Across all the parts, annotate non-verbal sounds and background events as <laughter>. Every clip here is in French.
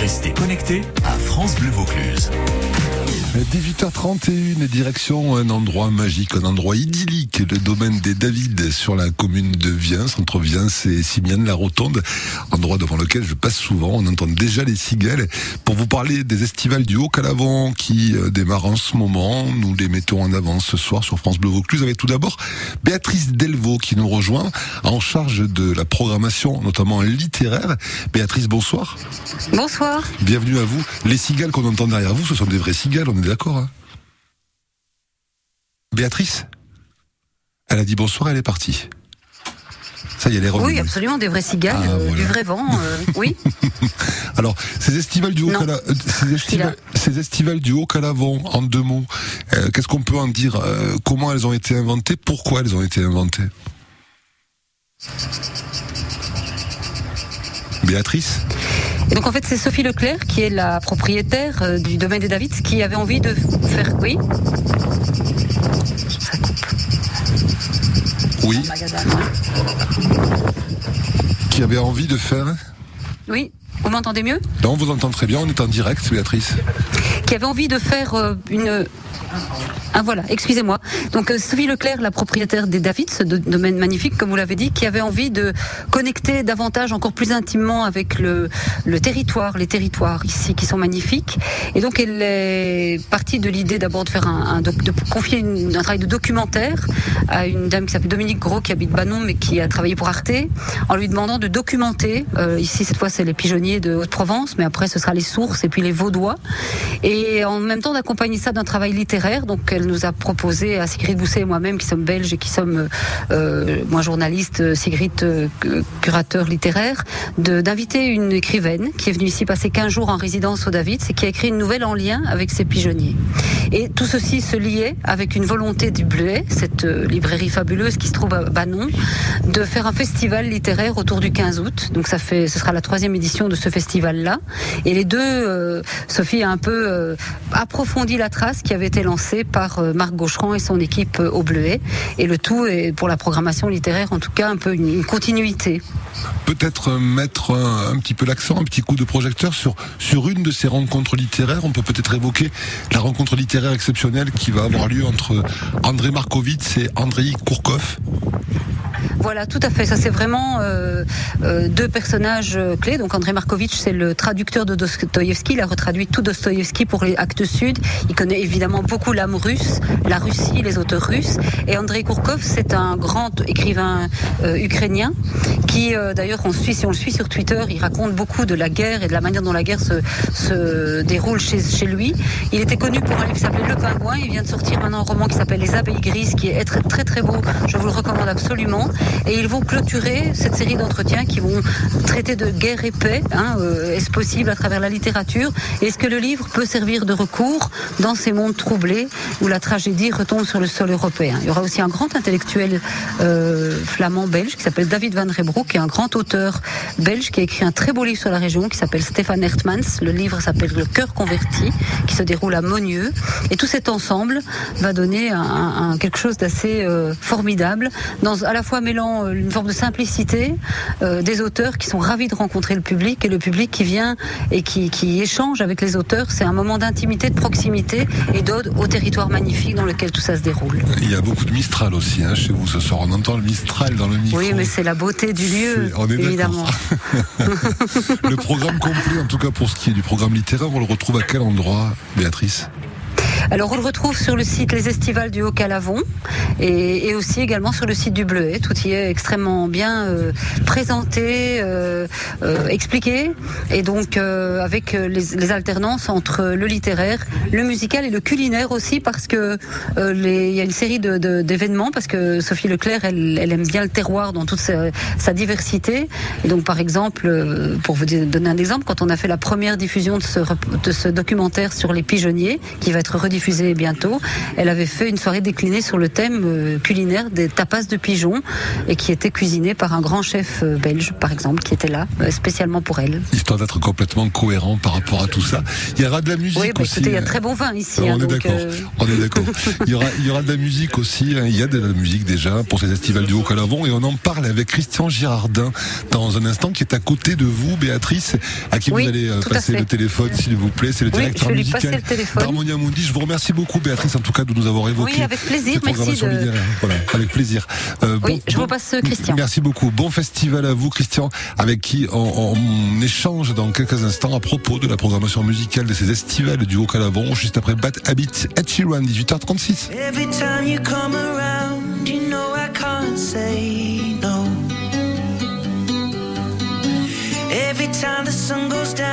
Restez connectés à France Bleu Vaucluse. 18h31, direction un endroit magique, un endroit idyllique, le domaine des Davides sur la commune de Viens, entre Viens et Simiane, la Rotonde, endroit devant lequel je passe souvent. On entend déjà les cigales. Pour vous parler des estivales du Haut-Calavant qui euh, démarrent en ce moment, nous les mettons en avant ce soir sur France Bleu Vaucluse avec tout d'abord Béatrice Delvaux qui nous rejoint en charge de la programmation, notamment littéraire. Béatrice, bonsoir. Bonsoir. Bienvenue à vous. Les cigales qu'on entend derrière vous, ce sont des vraies cigales, on est d'accord hein Béatrice Elle a dit bonsoir, elle est partie. Ça y est, revenue. Oui, absolument, des vraies cigales, Ah, euh, voilà. du vrai vent, euh, oui. <laughs> Alors, ces estivales du haut Non. Cala- euh, ces, estivales, ces estivales du haut Calavant, en deux mots, euh, qu'est-ce qu'on peut en dire Comment elles ont été inventées Pourquoi elles ont été inventées? Béatrice? Et donc en fait, c'est Sophie Leclerc qui est la propriétaire euh, du domaine des Davids qui avait envie de faire. Oui. Ça coupe. Oui, Magasin. qui avait envie de faire Oui. Vous m'entendez mieux? Non, on vous entend très bien, on est en direct, Béatrice. Qui avait envie de faire euh, une. Ah voilà, excusez-moi. Donc euh, Sophie Leclerc, la propriétaire des Davids, ce do- domaine magnifique, comme vous l'avez dit, qui avait envie de connecter davantage, encore plus intimement avec le, territoire, les territoires ici qui sont magnifiques. Et donc elle est partie de l'idée d'abord de faire un, de confier un travail de documentaire à une dame qui s'appelle Dominique Gros, qui habite Banon, mais qui a travaillé pour Arte, en lui demandant de documenter. euh, ici cette fois c'est les pigeonniers de Haute-Provence, mais après ce sera les sources et puis les Vaudois. Et en même temps d'accompagner ça d'un travail littéraire. Donc elle nous a proposé à Sigrid Bousset et moi-même, qui sommes belges et qui sommes, euh, moi journaliste, euh, Sigrid euh, cu- curateur littéraire, d'inviter une écrivaine qui est venue ici passer 15 jours en résidence au David et qui a écrit une nouvelle en lien avec ses pigeonniers. Et tout ceci se liait avec une volonté du Bleuet, cette euh, librairie fabuleuse qui se trouve à Banon, de faire un festival littéraire autour du 15 août. Donc ça fait, ce sera la troisième édition de ce festival-là. Et les deux, euh, Sophie a un peu euh, approfondi la trace qui avait été par euh, Marc Gaucheran et son équipe euh, au Bleuet. Et le tout est pour la programmation littéraire, en tout cas, un peu une, une continuité. Peut-être euh, mettre un, un petit peu l'accent, un petit coup de projecteur sur, sur une de ces rencontres littéraires. On peut peut-être évoquer la rencontre littéraire exceptionnelle qui va avoir lieu entre André Markovitz et Andrei Kourkov. Voilà, tout à fait. Ça, c'est vraiment euh, euh, deux personnages clés. Donc, André Markovitch, c'est le traducteur de Dostoïevski. Il a retraduit tout Dostoïevski pour les actes sud. Il connaît évidemment beaucoup l'âme russe, la Russie, les auteurs russes. Et Andrei Kourkov, c'est un grand écrivain euh, ukrainien qui, euh, d'ailleurs, on suit, si on le suit sur Twitter, il raconte beaucoup de la guerre et de la manière dont la guerre se, déroule chez, chez lui. Il était connu pour un livre qui s'appelait Le Pingouin. Il vient de sortir maintenant un roman qui s'appelle Les Abeilles Grises, qui est très très très beau. Je vous le recommande absolument. Et ils vont clôturer cette série d'entretiens qui vont traiter de guerre et paix. Hein, euh, Est-ce possible à travers la littérature? Est-ce que le livre peut servir de recours dans ces mondes troublés où la tragédie retombe sur le sol européen Il y aura aussi un grand intellectuel euh, flamand-belge qui s'appelle David Van Rebroek, est un grand auteur belge qui a écrit un très beau livre sur la région qui s'appelle Stéphane Hertmans. Le livre s'appelle Le cœur converti, qui se déroule à Monieux. Et tout cet ensemble va donner quelque chose d'assez euh, formidable, dans, à la fois mêlant euh, une forme de simplicité des auteurs qui sont ravis de rencontrer le public et le public qui vient et qui, qui échange avec les auteurs. C'est un moment d'intimité, de proximité et d'ode au territoire magnifique dans lequel tout ça se déroule. Il y a beaucoup de Mistral aussi hein, chez vous ce soir. On entend le Mistral dans le micro. Oui, mais c'est la beauté du lieu, on est évidemment. <laughs> Le programme complet, en tout cas pour ce qui est du programme littéraire, on le retrouve à quel endroit, Béatrice? Alors on le retrouve sur le site Les Estivales du Haut-Calavon et, et aussi également sur le site du Bleuet. Tout y est extrêmement bien euh, présenté, euh, euh, expliqué et donc avec les, alternances entre le littéraire, le musical et le culinaire aussi parce que il y a une série d'événements parce que Sophie Leclerc elle, aime bien le terroir dans toute sa, diversité et donc par exemple pour vous donner un exemple quand on a fait la première diffusion de ce, rep- de ce documentaire sur les pigeonniers qui va être rediffusé diffuser bientôt. Elle avait fait une soirée déclinée sur le thème euh, culinaire des tapas de pigeons et qui était cuisinée par un grand chef euh, belge, par exemple, qui était là euh, spécialement pour elle. Histoire d'être complètement cohérent par rapport à tout ça. Il y aura de la musique Oui, bah, aussi. écoutez, il y a très bon vin ici. on hein, est donc, d'accord. euh, On est d'accord. <laughs> Il y aura, il y aura de la musique aussi. hein. Il y a de la musique déjà pour ces festivals du Haut-Calavon et on en parle avec Christian Girardin dans un instant qui est à côté de vous, Béatrice, à qui Oui, vous allez passer le téléphone, s'il vous plaît. C'est le Oui, directeur je vais lui musical d'Harmonia Mundi. Je vous remercie beaucoup, Béatrice, en tout cas, de nous avoir évoqué. Oui, avec plaisir. cette Merci de-. Voilà, avec plaisir. Euh, Oui, je vous passe, euh, Christian. Merci beaucoup. Bon festival à vous, Christian, avec qui on, on échange dans quelques instants à propos de la programmation musicale de ces estivales du Haut-Calavon, juste après Bat Habit Ed Sheeran, 18h36. Every time you come around, you know I can't say no. Every time the sun goes down,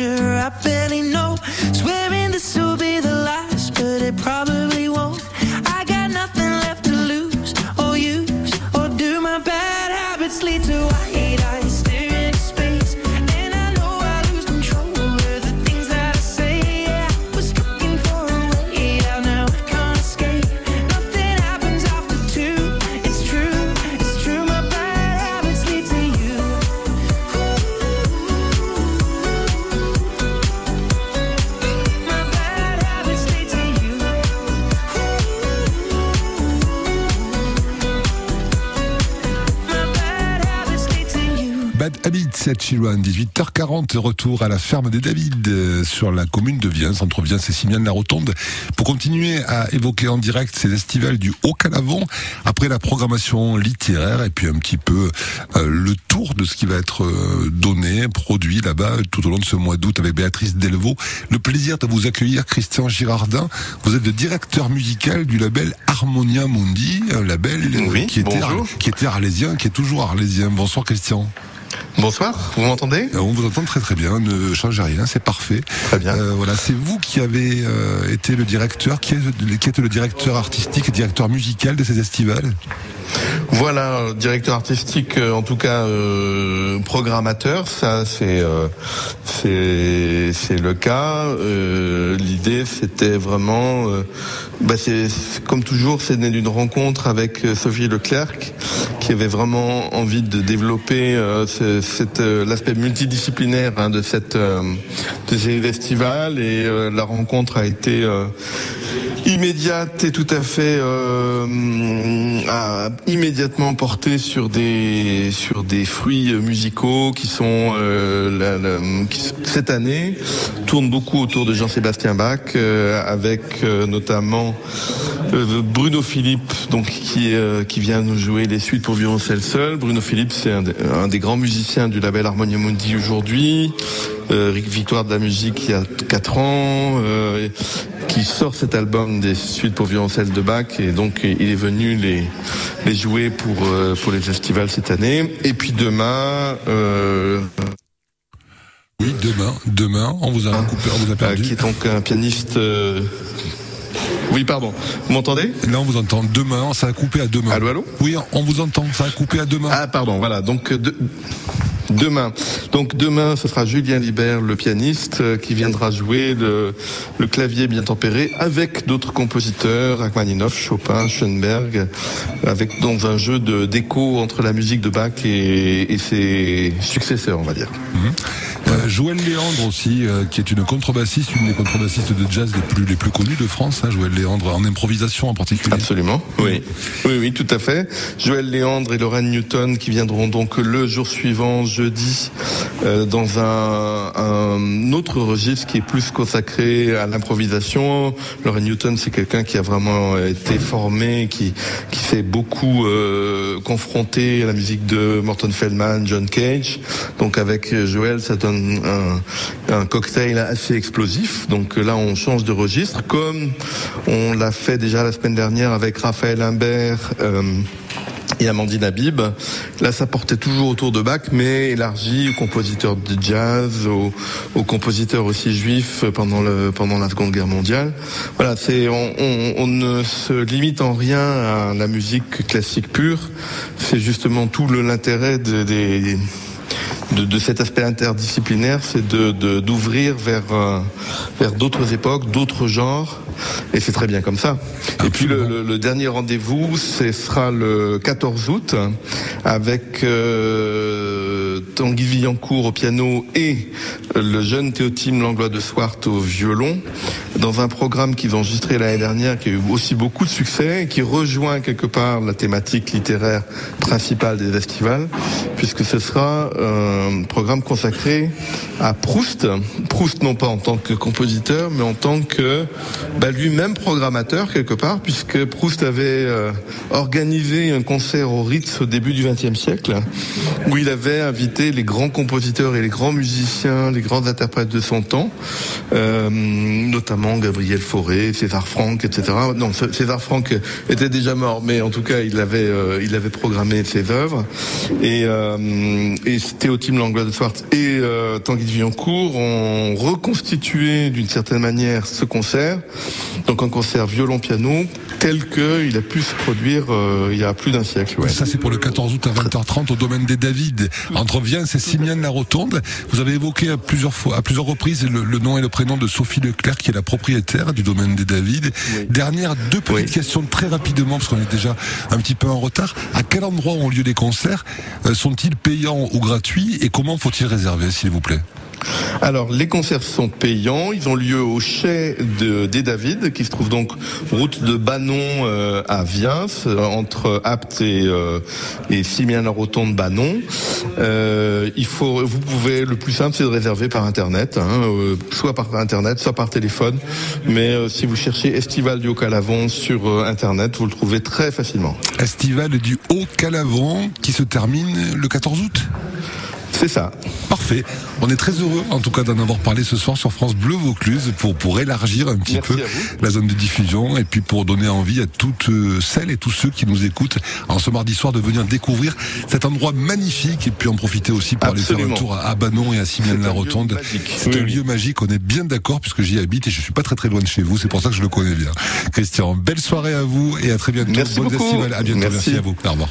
stranger up in At Chilouan, 18h40, retour à la ferme des David euh, sur la commune de Viens, entre Viens et Simiane la Rotonde, pour continuer à évoquer en direct ces estivales du Haut-Calavon, après la programmation littéraire et puis un petit peu euh, le tour de ce qui va être euh, donné, produit là-bas tout au long de ce mois d'août avec Béatrice Delvaux. Le plaisir de vous accueillir, Christian Girardin. Vous êtes le directeur musical du label Harmonia Mundi, un label Oui, qui, était bonjour. qui était arlésien, qui est toujours arlésien. Bonsoir Christian. Bonsoir, vous m'entendez? Euh, On vous entend très très bien, ne changez rien, c'est parfait. Très bien. Euh, voilà, c'est vous qui avez euh, été le directeur, qui, est, qui êtes le directeur artistique et directeur musical de ces estivales? Voilà, directeur artistique, euh, en tout cas euh, programmateur, ça c'est euh, le cas. L'idée c'était vraiment, bah, comme toujours, c'est né d'une rencontre avec Sophie Leclerc qui avait vraiment envie de développer l'aspect multidisciplinaire hein, de cette de ces festivals et la rencontre a été immédiate et tout à fait euh, a immédiatement porté sur des sur des fruits musicaux qui sont euh, la- la- qui, cette année tournent beaucoup autour de Jean-Sébastien Bach euh, avec euh, notamment euh, Bruno Philippe donc qui euh, qui vient nous jouer les suites pour violoncelle seul Bruno Philippe c'est un, des- un des grands musiciens du label Harmonia Mundi aujourd'hui Victoire de la musique il y a 4 ans euh, qui sort cet album des suites pour violoncelle de Bach et donc il est venu les les jouer pour euh, pour les festivals cette année et puis demain euh, Oui, demain, demain, on vous a coupé, on vous a euh, perdu. qui est donc un pianiste euh, oui pardon vous m'entendez? Là, on vous entend demain, ça a coupé à demain. Allô, allô? Oui, on vous entend, ça a coupé à demain. Ah pardon, voilà. Donc euh, de- demain, donc demain, ce sera Julien Libert, le pianiste, euh, qui viendra jouer le, le clavier bien tempéré avec d'autres compositeurs, Rachmaninoff, Chopin, Schoenberg, avec dans un jeu de d'écho entre la musique de Bach et, et ses successeurs, on va dire. Euh, Joël Léandre aussi, euh, qui est une contrebassiste, une des contrebassistes de jazz les plus, les plus connues de France, hein, Joël Léandre, en improvisation en particulier. Absolument, oui. Oui, oui, tout à fait. Joël Léandre et Lorraine Newton qui viendront donc le jour suivant, jeudi, euh, dans un, autre registre qui est plus consacré à l'improvisation. Lorraine Newton, c'est quelqu'un qui a vraiment été formé, qui, qui s'est beaucoup euh, confronté à la musique de Morton Feldman, John Cage. Donc avec Joël, ça donne un, un cocktail assez explosif. Donc là, on change de registre, comme on l'a fait déjà la semaine dernière avec Raphaël Imbert. euh, et Amandine Habib. Là, ça portait toujours autour de Bach, mais élargi aux compositeurs de jazz, aux, compositeurs aussi juifs pendant la Seconde Guerre mondiale. Voilà, c'est on, on, ne se limite en rien à la musique classique pure. C'est justement tout l'intérêt de- des de, de cet aspect interdisciplinaire, c'est de d'ouvrir vers euh, vers d'autres époques, d'autres genres, et c'est très bien comme ça. Et puis le, le- le dernier rendez-vous, ce sera le 14 août, avec euh, Tanguy Villancourt au piano et le jeune Théotime Langlois de Swart au violon, dans un programme qu'ils ont enregistré l'année dernière, qui a eu aussi beaucoup de succès, qui rejoint quelque part la thématique littéraire principale des festivals, puisque ce sera un programme consacré à Proust. Proust non pas en tant que compositeur, mais en tant que bah, lui-même programmateur quelque part, puisque Proust avait euh, organisé un concert au Ritz au début du XXe siècle, où il avait invité les grands compositeurs et les grands musiciens, les grands interprètes de son temps, euh, notamment Gabriel Fauré, César Franck, etc. Non, César Franck était déjà mort, mais en tout cas, il avait, euh, il avait programmé ses œuvres. Et, euh, et Théotime Langlois de Swart et euh, Tanguy de Villancourt ont reconstitué d'une certaine manière ce concert. Donc un concert violon-piano tel qu'il a pu se produire euh, il y a plus d'un siècle. ouais. Ça, c'est pour le 14 août à 20h30 au domaine des David. Entre Viens et Simiane la Rotonde. Vous avez évoqué à plusieurs fois, à plusieurs reprises le, le nom et le prénom de Sophie Leclerc, qui est la propriétaire du domaine des David. Dernière, deux petites Oui. questions très rapidement, parce qu'on est déjà un petit peu en retard. À quel endroit ont lieu les concerts? Euh, Sont-ils payants ou gratuits? Et comment faut-il réserver, s'il vous plaît? Alors, les concerts sont payants. Ils ont lieu au chai de, des David, qui se trouve donc route de Banon euh, à Viens, euh, entre Apt et, euh, et Simian-la-Rotonde Banon. Euh, il faut, vous pouvez, le plus simple, c'est de réserver par internet, hein, euh, soit par internet, soit par téléphone. Mais si vous cherchez Estival du Haut-Calavon sur internet, vous le trouvez très facilement. Estival du Haut-Calavon, qui se termine le 14 août? C'est ça. On est très heureux, en tout cas, d'en avoir parlé ce soir sur France Bleu Vaucluse pour, pour élargir un petit Merci peu la zone de diffusion et puis pour donner envie à toutes euh, celles et tous ceux qui nous écoutent en ce mardi soir de venir découvrir cet endroit magnifique et puis en profiter aussi pour aller faire un tour à Banon et à C'est Simiane la un lieu Rotonde. magique. C'est un lieu magique, on est bien d'accord puisque j'y habite et je suis pas très très loin de chez vous, c'est pour ça que je le connais bien. Christian, belle soirée à vous et à très bientôt. Merci Bonne beaucoup. festival. À bientôt, Merci. merci à vous. Au revoir.